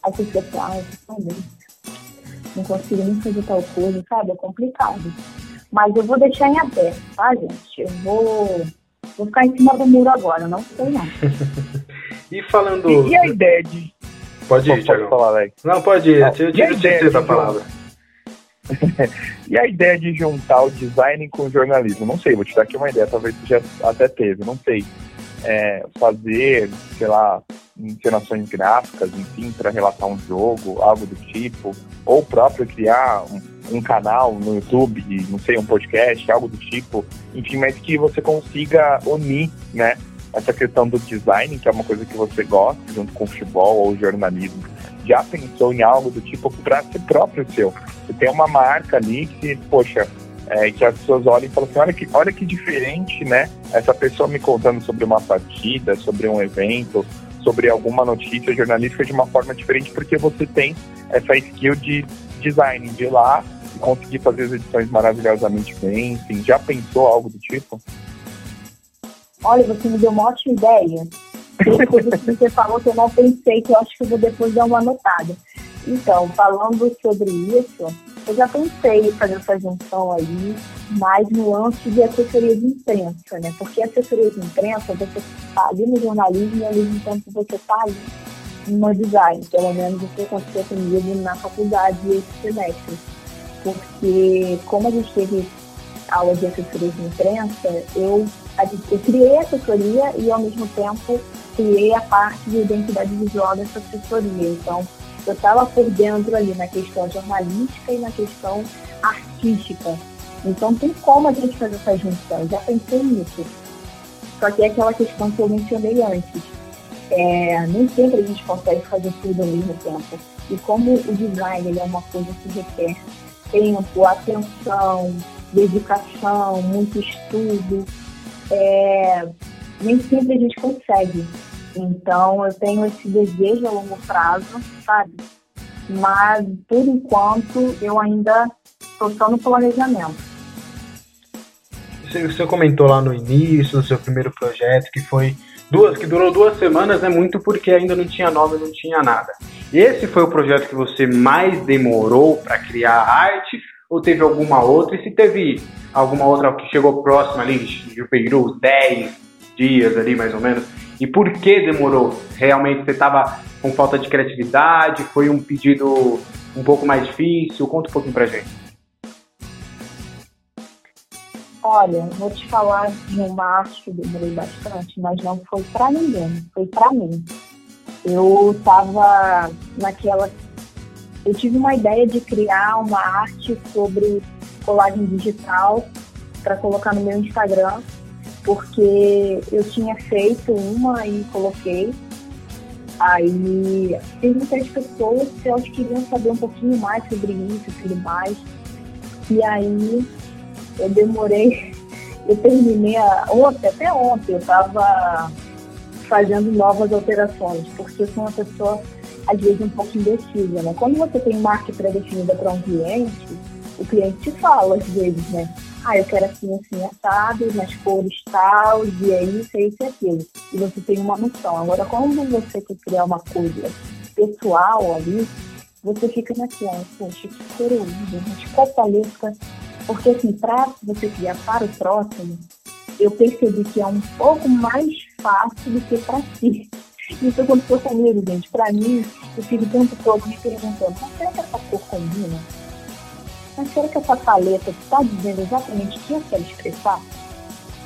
Aí você fica ah, eu não consigo nem fazer tal coisa, sabe? É complicado. Mas eu vou deixar em aberto, tá, gente? Eu vou, vou ficar em cima do muro agora, não sei não. e falando. E, e a ideia de. Pode ir, Thiago. Pode falar, Alex. Não, pode ir. Não, eu tive o da palavra. e a ideia de juntar o design com o jornalismo? Não sei, vou te dar aqui uma ideia, talvez você já até teve, não sei. É, fazer, sei lá, encenações gráficas, enfim, para relatar um jogo, algo do tipo, ou próprio criar um, um, canal no YouTube, não sei, um podcast, algo do tipo, enfim, mas que você consiga unir, né, essa questão do design, que é uma coisa que você gosta, junto com o futebol ou jornalismo. Já pensou em algo do tipo para ser próprio seu? Você tem uma marca ali que, poxa, é, que as pessoas olhem e falam assim, olha que, olha que diferente, né? Essa pessoa me contando sobre uma partida, sobre um evento, sobre alguma notícia jornalística de uma forma diferente, porque você tem essa skill de design, de ir lá e conseguir fazer as edições maravilhosamente bem, enfim, já pensou algo do tipo? Olha, você me deu uma ótima ideia. Que você falou que eu não pensei, que eu acho que eu vou depois dar uma anotada. Então, falando sobre isso, eu já pensei em fazer essa junção aí, mais no âmbito de assessoria de imprensa, né? Porque assessoria de imprensa, você está ali no jornalismo e ao mesmo tempo você está ali no design. Pelo menos isso aconteceu comigo na faculdade esse semestre. Porque como a gente teve aula de assessoria de imprensa, eu, eu criei a assessoria e ao mesmo tempo criei a parte de identidade visual dessa assessoria. Então, eu estava por dentro ali na questão jornalística e na questão artística. Então tem como a gente fazer essa junção, já pensei nisso. Só que é aquela questão que eu mencionei antes. É, nem sempre a gente consegue fazer tudo ao mesmo tempo. E como o design ele é uma coisa que requer tempo, atenção, dedicação, muito estudo, é, nem sempre a gente consegue. Então, eu tenho esse desejo a longo prazo, sabe? Mas, por enquanto, eu ainda estou só no planejamento. Você comentou lá no início do seu primeiro projeto que foi duas, que durou duas semanas, é né? muito porque ainda não tinha nome, não tinha nada. Esse foi o projeto que você mais demorou para criar arte ou teve alguma outra? E se teve alguma outra que chegou próxima ali, de Peru, 10 dias ali mais ou menos, e por que demorou? Realmente você estava com falta de criatividade? Foi um pedido um pouco mais difícil? Conta um pouquinho pra gente. Olha, vou te falar de uma arte que demorei bastante, mas não foi para ninguém, foi para mim. Eu estava naquela. Eu tive uma ideia de criar uma arte sobre colagem digital para colocar no meu Instagram porque eu tinha feito uma e coloquei. Aí perguntei às pessoas se elas queriam saber um pouquinho mais sobre isso e tudo mais. E aí eu demorei, eu terminei a, ontem, até ontem, eu estava fazendo novas alterações, porque eu sou uma pessoa, às vezes, um pouco indecisa, né? Quando você tem marca pré-definida para um cliente, o cliente te fala, às vezes, né? ah, eu quero assim, assim, assado, nas cores tal, e é isso, é isso e aquilo. E você tem uma noção. Agora, quando você quer criar uma coisa pessoal ali, você fica naquela, poxa, que cor eu uso, mas qual paleta? Porque assim, para você criar para o próximo, eu percebi que é um pouco mais fácil do que para si. Isso aconteceu comigo, gente. Para mim, eu fico o tempo todo me perguntando, mas será que essa cor combina? Mas será que essa paleta está dizendo exatamente o que eu quero expressar?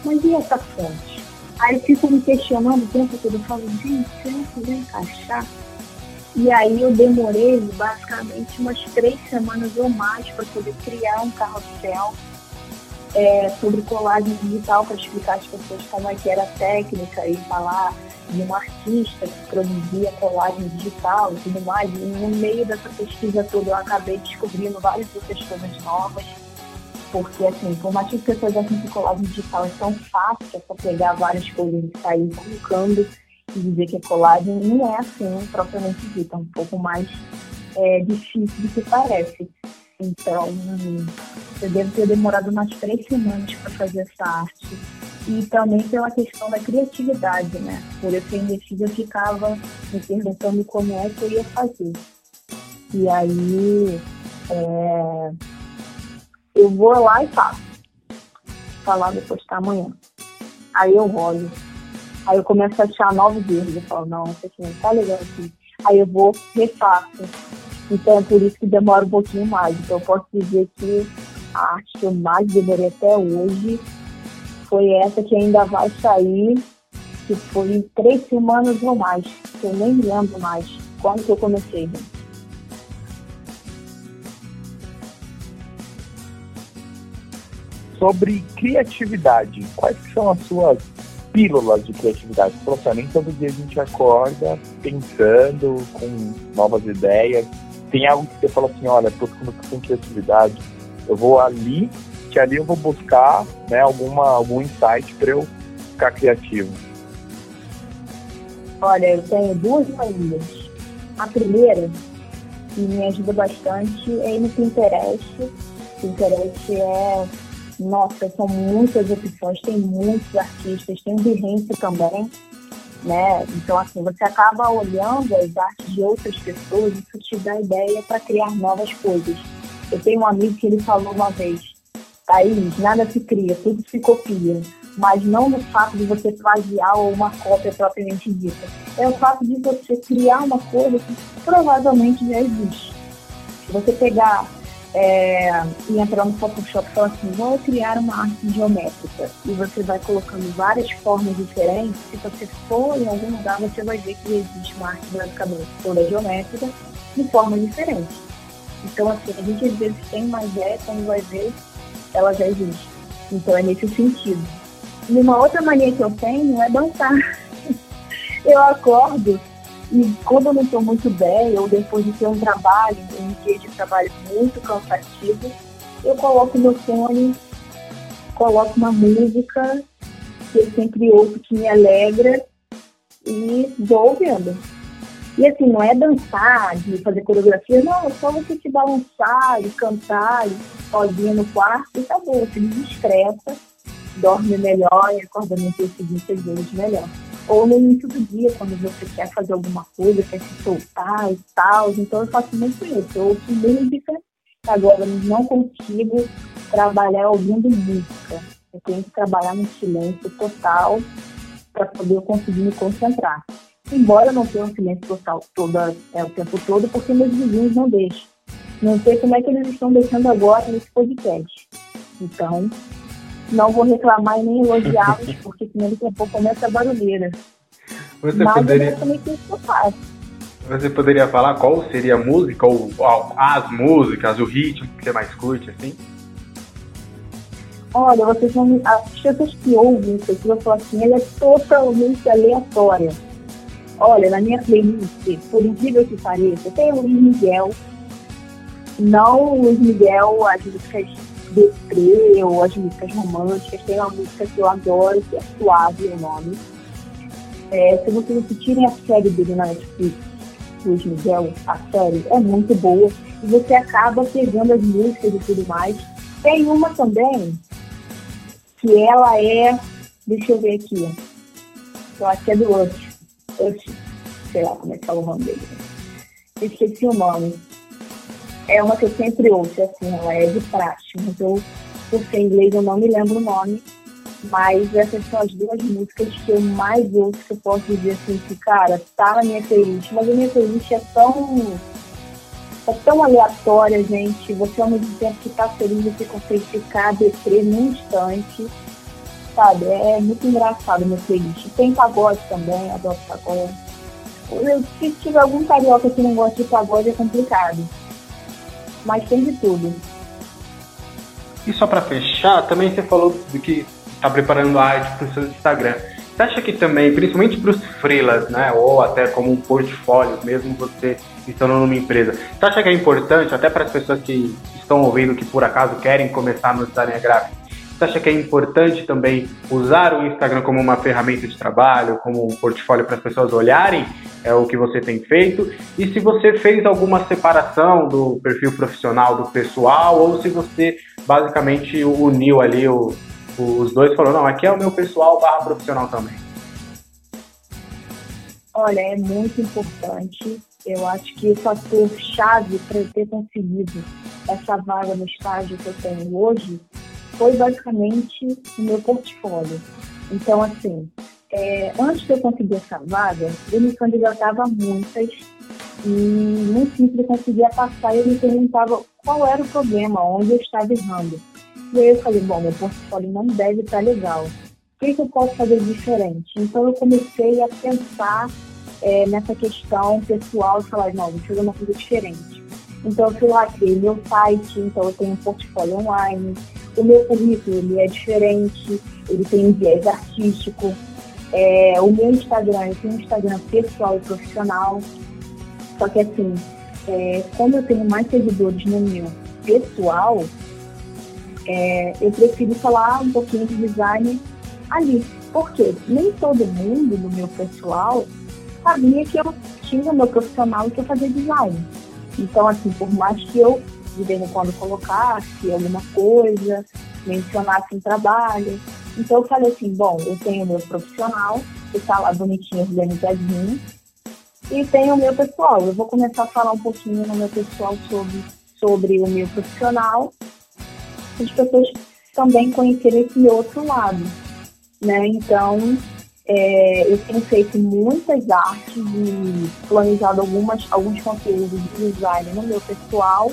Mas e essa fonte? Aí eu fico me questionando o tempo todo, eu falo, gente, será que vai encaixar? E aí eu demorei basicamente umas três semanas ou mais para poder criar um carrossel é, sobre colagem digital para explicar às pessoas como é que era a técnica e falar de um artista que produzia colagem digital e tudo mais. E no meio dessa pesquisa toda eu acabei descobrindo várias outras coisas novas. Porque, assim, por mais que as pessoas acham que colagem digital é tão fácil, é só pegar várias coisas e sair colocando e dizer que a colagem não é assim, propriamente dita, é um pouco mais é, difícil do que parece. Então, eu devo ter demorado umas três semanas para fazer essa arte. E também pela questão da criatividade, né? Por eu ser indecisa, eu ficava me perguntando como é que eu ia fazer. E aí, é, eu vou lá e faço. Falar depois tá amanhã. Aí eu olho. Aí eu começo a achar novos erros. Eu falo, não, isso aqui não tá legal aqui. Aí eu vou, refaço. Então é por isso que demora um pouquinho mais. Então eu posso dizer que a arte que eu mais demorei até hoje foi essa que ainda vai sair, que foi em três semanas ou mais. Que eu nem lembro mais quando que eu comecei. Sobre criatividade, quais são as suas pílulas de criatividade? Você nem todo dia a gente acorda pensando com novas ideias. Tem algo que você fala assim, olha, ficando com criatividade, eu vou ali, que ali eu vou buscar né, alguma, algum insight para eu ficar criativo. Olha, eu tenho duas maneiras. A primeira, que me ajuda bastante, é ir no Pinterest. Pinterest é nossa, são muitas opções, tem muitos artistas, tem o Behance também, né? Então, assim, você acaba olhando as artes de outras pessoas e isso te dá ideia para criar novas coisas. Eu tenho um amigo que ele falou uma vez, Thaís, nada se cria, tudo se copia. Mas não no fato de você plagiar ou uma cópia propriamente dita. É o fato de você criar uma coisa que provavelmente já existe. Se você pegar é, e entrar no Photoshop e falar assim, vou criar uma arte geométrica. E você vai colocando várias formas diferentes. Se você for em algum lugar, você vai ver que existe uma arte basicamente toda geométrica de formas diferentes. Então, assim, a gente às vezes tem uma ideia, quando vai ver, ela já existe. Então, é nesse sentido. E uma outra mania que eu tenho é dançar. eu acordo e quando eu não estou muito bem, ou depois de ter um trabalho, um dia de trabalho muito cansativo, eu coloco meu fone, coloco uma música que eu sempre ouço que me alegra e vou ouvindo. E assim, não é dançar, de fazer coreografia, não, é só você se balançar e cantar e sozinha no quarto e tá bom, você desestressa, dorme melhor e acorda no dia seguinte às vezes melhor ou no início do dia, quando você quer fazer alguma coisa, quer se soltar e tal. Então eu faço muito isso. Eu ouço música, agora não consigo trabalhar ouvindo música. Eu tenho que trabalhar no silêncio total para poder conseguir me concentrar. Embora eu não tenha um silêncio total toda, é, o tempo todo, porque meus vizinhos não deixam. Não sei como é que eles estão deixando agora nesse podcast. Então, não vou reclamar e nem elogiá-los, porque senão daqui a pouco começa a barulheira. Você Mas poderia... eu também que eu faço. Você poderia falar qual seria a música, ou, ou as músicas, o ritmo que você mais curte, assim? Olha, vocês vão, as pessoas que ouvem isso aqui vão falar assim, ela é totalmente aleatória. Olha, na minha playlist, por incrível que pareça, tem o Luiz Miguel, não o Luiz Miguel, as músicas deprê ou as músicas românticas. Tem uma música que eu adoro, que é Suave o nome. É, se vocês assistirem a série dele na Netflix, Luiz Miguel, a série é muito boa. E você acaba pegando as músicas e tudo mais. Tem uma também que ela é. Deixa eu ver aqui. Eu acho que é do Rush. Rush. Sei lá como é que fala o nome dele. Esqueci o nome é uma que eu sempre ouço, assim, ela é de praxe, mas eu, por ser inglês, eu não me lembro o nome, mas essas são as duas músicas que eu mais ouço, que eu posso dizer assim, que, cara, tá na minha playlist, mas a minha playlist é tão, é tão aleatória, gente, você ao mesmo tempo que tá feliz, você consegue ficar deprê num instante, sabe, é muito engraçado a minha playlist. Tem pagode também, adoro pagode. Se tiver algum carioca que não gosta de pagode, é complicado mas tem de tudo. E só para fechar, também você falou do que está preparando a arte para o seu Instagram. Você acha que também, principalmente para os freelas, né, ou até como um portfólio, mesmo você estando numa empresa, você acha que é importante, até para as pessoas que estão ouvindo que por acaso querem começar no design gráfico, você acha que é importante também usar o Instagram como uma ferramenta de trabalho, como um portfólio para as pessoas olharem é o que você tem feito e se você fez alguma separação do perfil profissional do pessoal ou se você basicamente uniu ali o, os dois e falou, não, aqui é o meu pessoal barra profissional também. Olha, é muito importante. Eu acho que o fator chave para eu ter conseguido essa vaga no estágio que eu tenho hoje foi basicamente o meu portfólio. Então, assim, é, antes de eu conseguir essa vaga, eu me candidatava a muitas e simples eu conseguia passar e eu me perguntava qual era o problema, onde eu estava errando. E aí eu falei, bom, meu portfólio não deve estar legal. O que, que eu posso fazer diferente? Então eu comecei a pensar é, nessa questão pessoal e falar, não, vou fazer uma coisa diferente. Então eu fui lá, criei meu site, então eu tenho um portfólio online, o meu currículo ele é diferente, ele tem um viés artístico, é, o meu Instagram, tenho um Instagram pessoal e profissional. Só que assim, é, como eu tenho mais seguidores no meu pessoal, é, eu prefiro falar um pouquinho de design ali. Porque nem todo mundo no meu pessoal sabia que eu tinha o meu profissional e que eu fazia design. Então, assim, por mais que eu de vez em quando colocasse alguma coisa, mencionasse um trabalho, então eu falei assim, bom, eu tenho o meu profissional, que está lá bonitinho, organizadinho, e tenho o meu pessoal. Eu vou começar a falar um pouquinho no meu pessoal sobre, sobre o meu profissional, as pessoas também conhecerem esse outro lado. Né? Então, é, eu tenho feito muitas artes e planejado algumas, alguns conteúdos de design no meu pessoal,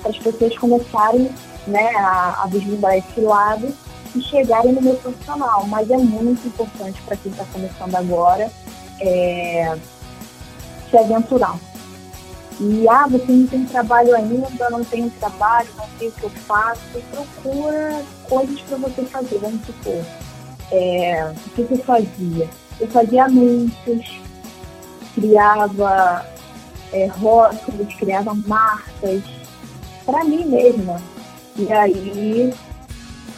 para as pessoas começarem né, a, a vislumbrar esse lado e chegarem no meu profissional. Mas é muito importante para quem está começando agora é, se aventurar. E, ah, você não tem trabalho ainda, não tem trabalho, não sei o que eu faço. Procura coisas para você fazer, vamos supor. É, o que, eu fazia? Eu fazia anúncios, criava é, rótulos, criava marcas para mim mesma. E aí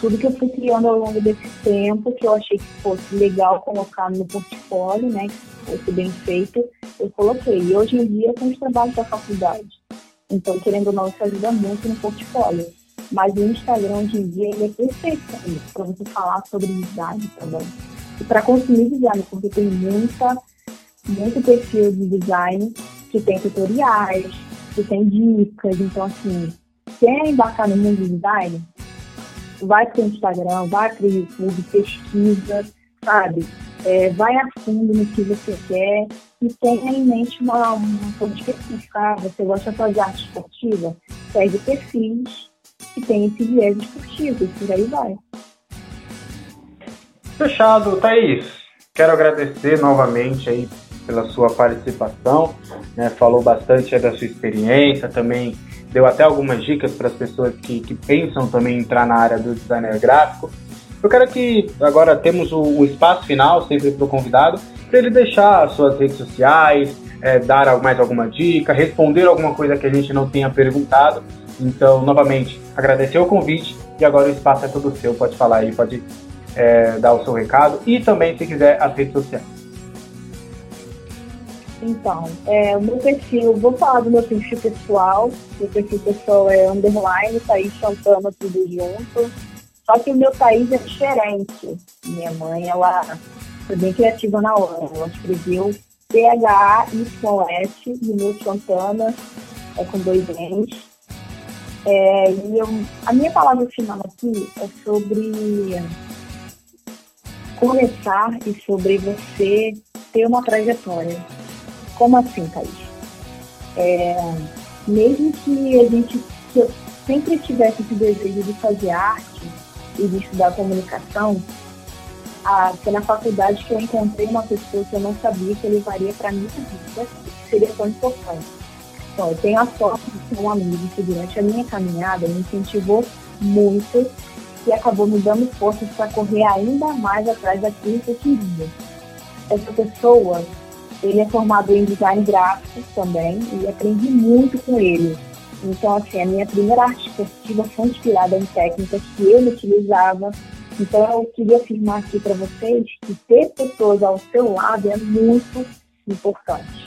tudo que eu fui criando ao longo desse tempo, que eu achei que fosse legal colocar no portfólio, né, que fosse bem feito, eu coloquei. E hoje em dia são os trabalhos da faculdade. Então, querendo ou não, isso ajuda muito no portfólio. Mas o Instagram hoje em dia ele é perfeito para você falar sobre design também. E para consumir design, porque tem muita, muito perfil de design que tem tutoriais, que tem dicas. Então, assim, quer embarcar no mundo do design, vai para o Instagram, vai para o YouTube, pesquisa, sabe? É, vai a fundo no que você quer e tenha em mente uma, uma coisa específica. Você gosta de fazer arte esportiva? Segue perfis que tem esse viés esportivo e por aí vai. Fechado, Thaís. Quero agradecer novamente aí pela sua participação, né? falou bastante da sua experiência, também deu até algumas dicas para as pessoas que, que pensam também entrar na área do designer gráfico. Eu quero que agora temos o, o espaço final, sempre para o convidado, para ele deixar suas redes sociais, é, dar mais alguma dica, responder alguma coisa que a gente não tenha perguntado. Então, novamente, agradecer o convite e agora o espaço é todo seu. Pode falar aí, pode é, dar o seu recado e também, se quiser, as redes sociais. Então, é, o meu perfil, vou falar do meu perfil pessoal. Meu perfil pessoal é underline, Thaís Santana, tudo junto. Só que o meu Thaís é diferente. Minha mãe, ela foi bem criativa na hora. Ela escreveu T-H-A-Y-S o meu Santana é com dois N's. É, e eu, a minha palavra final aqui é sobre começar e sobre você ter uma trajetória como assim, Thaís? É, mesmo que a gente que eu sempre tivesse esse desejo de fazer arte e de estudar comunicação, a, foi na faculdade que eu encontrei uma pessoa que eu não sabia que levaria para minha vida, que seria tão importante. Então, eu tenho a sorte de ter um amigo que durante a minha caminhada me incentivou muito e acabou me dando forças para correr ainda mais atrás daquilo que eu queria. Essa pessoa ele é formado em design gráfico também e aprendi muito com ele. Então, assim, a minha primeira arte esportiva foi inspirada em técnicas que ele utilizava. Então, eu queria afirmar aqui para vocês que ter pessoas ao seu lado é muito importante.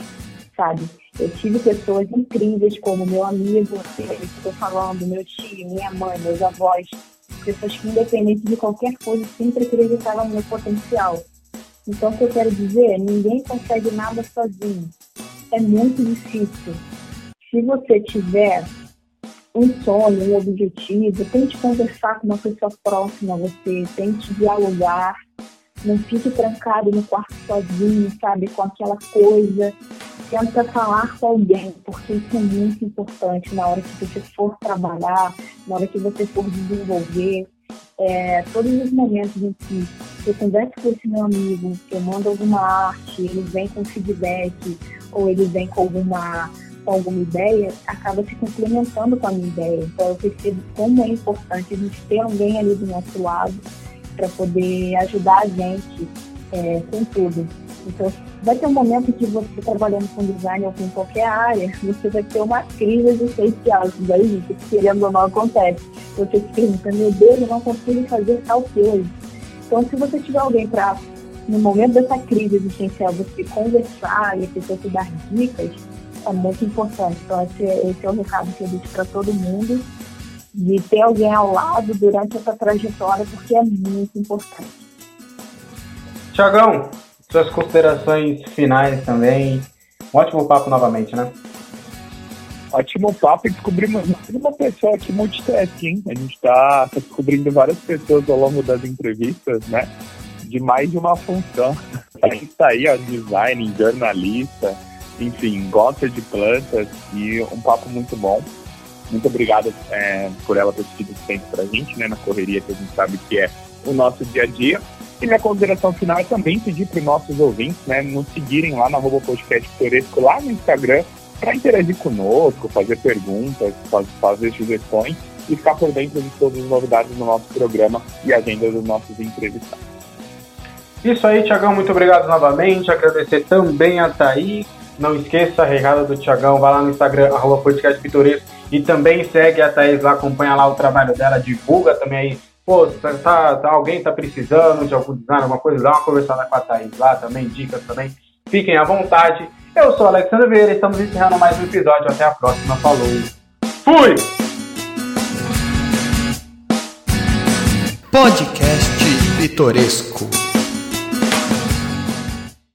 sabe? Eu tive pessoas incríveis como meu amigo, que estou falando, meu tio, minha mãe, meus avós, pessoas que independente de qualquer coisa sempre acreditavam no meu potencial. Então o que eu quero dizer, ninguém consegue nada sozinho. É muito difícil. Se você tiver um sonho, um objetivo, tente conversar com uma pessoa próxima a você, tente dialogar, não fique trancado no quarto sozinho, sabe, com aquela coisa. Tenta falar com alguém, porque isso é muito importante na hora que você for trabalhar, na hora que você for desenvolver. É, todos os momentos em que eu converso com esse meu amigo, eu mando alguma arte, ele vem com feedback, ou ele vem com alguma com alguma ideia, acaba se complementando com a minha ideia. Então eu percebo como é importante a gente ter alguém ali do nosso lado para poder ajudar a gente é, com tudo. Então vai ter um momento que você trabalhando com design ou com qualquer área, você vai ter uma crise existencial, isso daí, que querendo ou não acontece. Você se pergunta, meu Deus, eu não consigo fazer tal coisa. Então se você tiver alguém para no momento dessa crise existencial, você conversar e a pessoa te dar dicas, é muito importante. Então, esse, esse é o recado que eu deixo para todo mundo, de ter alguém ao lado durante essa trajetória, porque é muito importante. Tiagão, suas considerações finais também. Um ótimo papo novamente, né? Ótimo papo e descobrimos uma pessoa aqui multitasking. A gente está tá descobrindo várias pessoas ao longo das entrevistas, né? De mais de uma função. A gente está aí, ó, design, jornalista, enfim, gosta de plantas e um papo muito bom. Muito obrigado é, por ela ter tido tempo para a gente, né, na correria que a gente sabe que é o nosso dia a dia. E minha consideração final é também pedir para os nossos ouvintes né, nos seguirem lá na arroba podcast Pitoresco, lá no Instagram, para interagir conosco, fazer perguntas, fazer sugestões e ficar por dentro de todas as novidades do nosso programa e agenda dos nossos entrevistados. Isso aí, Tiagão, muito obrigado novamente. Agradecer também a Thaís não esqueça a regada do Tiagão, vai lá no Instagram, arroba podcast pitoresco, e também segue a Thaís lá, acompanha lá o trabalho dela, divulga também aí. Pô, tá, tá, tá alguém tá precisando de algum design, alguma coisa, dá uma conversada com a Thaís lá também, dicas também. Fiquem à vontade. Eu sou Alexandre Vieira e estamos encerrando mais um episódio. Até a próxima. Falou. Fui! Podcast Pitoresco.